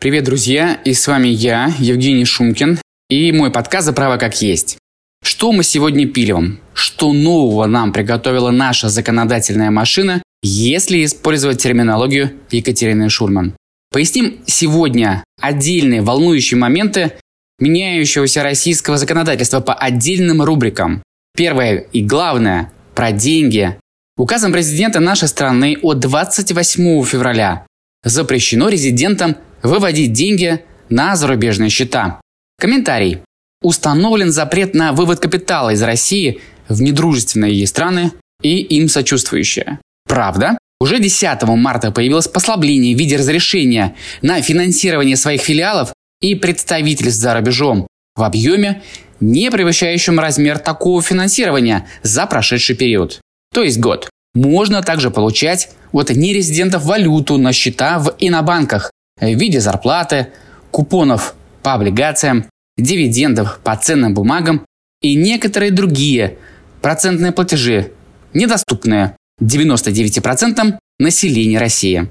Привет, друзья, и с вами я, Евгений Шумкин, и мой подкаст «За право как есть». Что мы сегодня пилим? Что нового нам приготовила наша законодательная машина, если использовать терминологию Екатерины Шульман? Поясним сегодня отдельные волнующие моменты меняющегося российского законодательства по отдельным рубрикам. Первое и главное – про деньги. Указом президента нашей страны от 28 февраля запрещено резидентам выводить деньги на зарубежные счета. Комментарий. Установлен запрет на вывод капитала из России в недружественные ей страны и им сочувствующие. Правда? Уже 10 марта появилось послабление в виде разрешения на финансирование своих филиалов и представительств за рубежом в объеме, не превышающем размер такого финансирования за прошедший период, то есть год. Можно также получать от нерезидентов валюту на счета в инобанках в виде зарплаты, купонов по облигациям, дивидендов по ценным бумагам и некоторые другие процентные платежи, недоступные 99% населения России.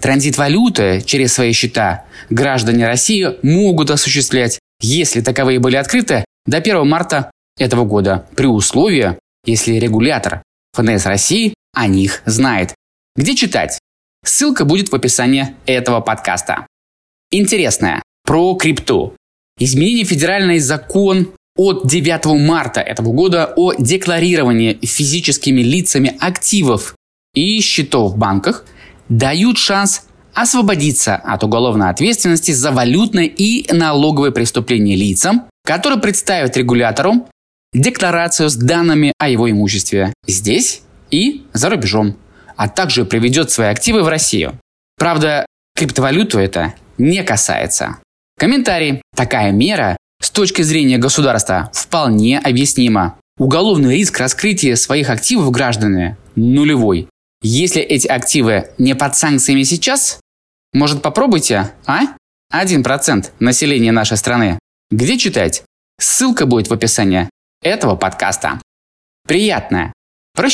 Транзит валюты через свои счета граждане России могут осуществлять, если таковые были открыты до 1 марта этого года, при условии, если регулятор ФНС России о них знает. Где читать? Ссылка будет в описании этого подкаста. Интересное. Про крипту. Изменение федеральный закон от 9 марта этого года о декларировании физическими лицами активов и счетов в банках дают шанс освободиться от уголовной ответственности за валютные и налоговые преступления лицам, которые представят регулятору декларацию с данными о его имуществе здесь и за рубежом, а также приведет свои активы в Россию. Правда, криптовалюту это не касается. Комментарий. Такая мера с точки зрения государства вполне объяснима. Уголовный риск раскрытия своих активов гражданами нулевой. Если эти активы не под санкциями сейчас, может попробуйте, а? 1% населения нашей страны. Где читать? Ссылка будет в описании этого подкаста. Приятное. Про.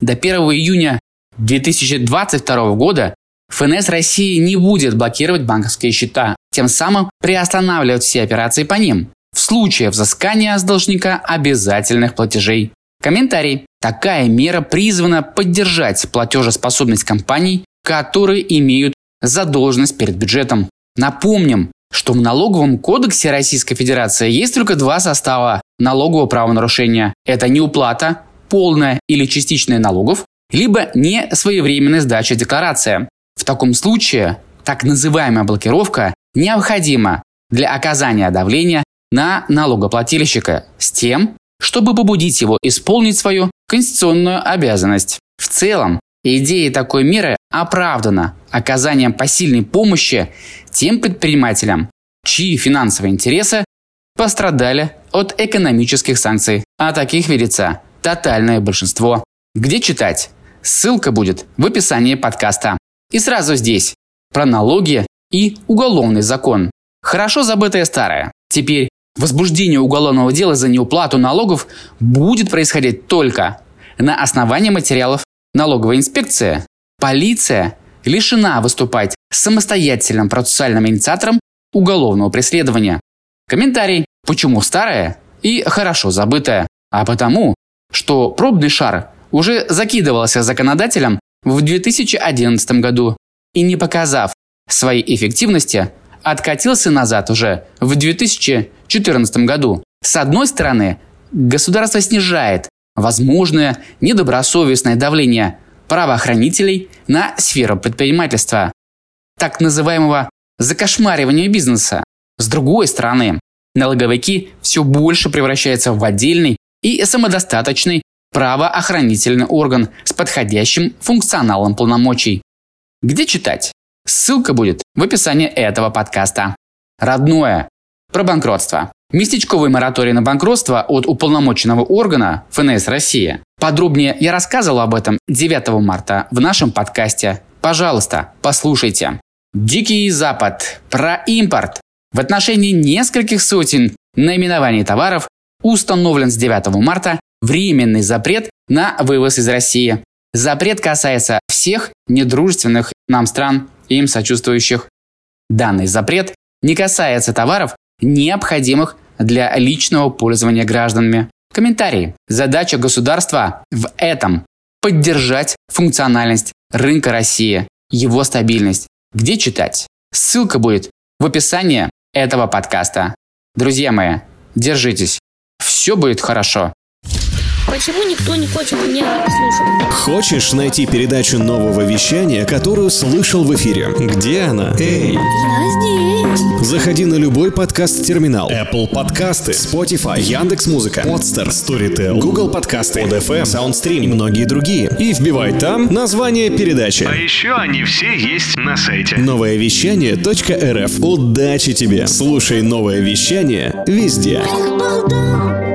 До 1 июня 2022 года ФНС России не будет блокировать банковские счета, тем самым приостанавливать все операции по ним в случае взыскания с должника обязательных платежей. Комментарий. Такая мера призвана поддержать платежеспособность компаний, которые имеют задолженность перед бюджетом. Напомним, что в налоговом кодексе Российской Федерации есть только два состава налогового правонарушения. Это неуплата, полная или частичная налогов, либо несвоевременная сдача декларации. В таком случае так называемая блокировка необходима для оказания давления на налогоплательщика с тем, чтобы побудить его исполнить свою конституционную обязанность. В целом, идея такой меры оправдана оказанием посильной помощи тем предпринимателям, чьи финансовые интересы пострадали от экономических санкций, а таких видится тотальное большинство. Где читать? Ссылка будет в описании подкаста. И сразу здесь про налоги и уголовный закон. Хорошо забытое старое. Теперь возбуждение уголовного дела за неуплату налогов будет происходить только на основании материалов налоговой инспекции. Полиция лишена выступать самостоятельным процессуальным инициатором уголовного преследования. Комментарий. Почему старое и хорошо забытое? А потому, что пробный шар уже закидывался законодателем в 2011 году и не показав своей эффективности, откатился назад уже в 2014 году. С одной стороны, государство снижает возможное недобросовестное давление правоохранителей на сферу предпринимательства, так называемого закошмаривания бизнеса. С другой стороны, налоговики все больше превращаются в отдельный и самодостаточный правоохранительный орган с подходящим функционалом полномочий. Где читать? Ссылка будет в описании этого подкаста. Родное. Про банкротство. Местечковый мораторий на банкротство от уполномоченного органа ФНС России. Подробнее я рассказывал об этом 9 марта в нашем подкасте. Пожалуйста, послушайте. Дикий Запад. Про импорт. В отношении нескольких сотен наименований товаров установлен с 9 марта временный запрет на вывоз из России. Запрет касается всех недружественных нам стран, им сочувствующих. Данный запрет не касается товаров, необходимых для личного пользования гражданами. Комментарий. Задача государства в этом – поддержать функциональность рынка России, его стабильность. Где читать? Ссылка будет в описании этого подкаста. Друзья мои, держитесь. Все будет хорошо. Почему никто не хочет меня слушать? Хочешь найти передачу нового вещания, которую слышал в эфире? Где она? Эй! Я здесь. Заходи на любой подкаст-терминал. Apple подкасты, Spotify, Яндекс.Музыка, Podster, Storytel, Google подкасты, PodFM, SoundStream и многие другие. И вбивай там название передачи. А еще они все есть на сайте. Новое вещание.рф. Удачи тебе! Слушай новое вещание везде. Эх,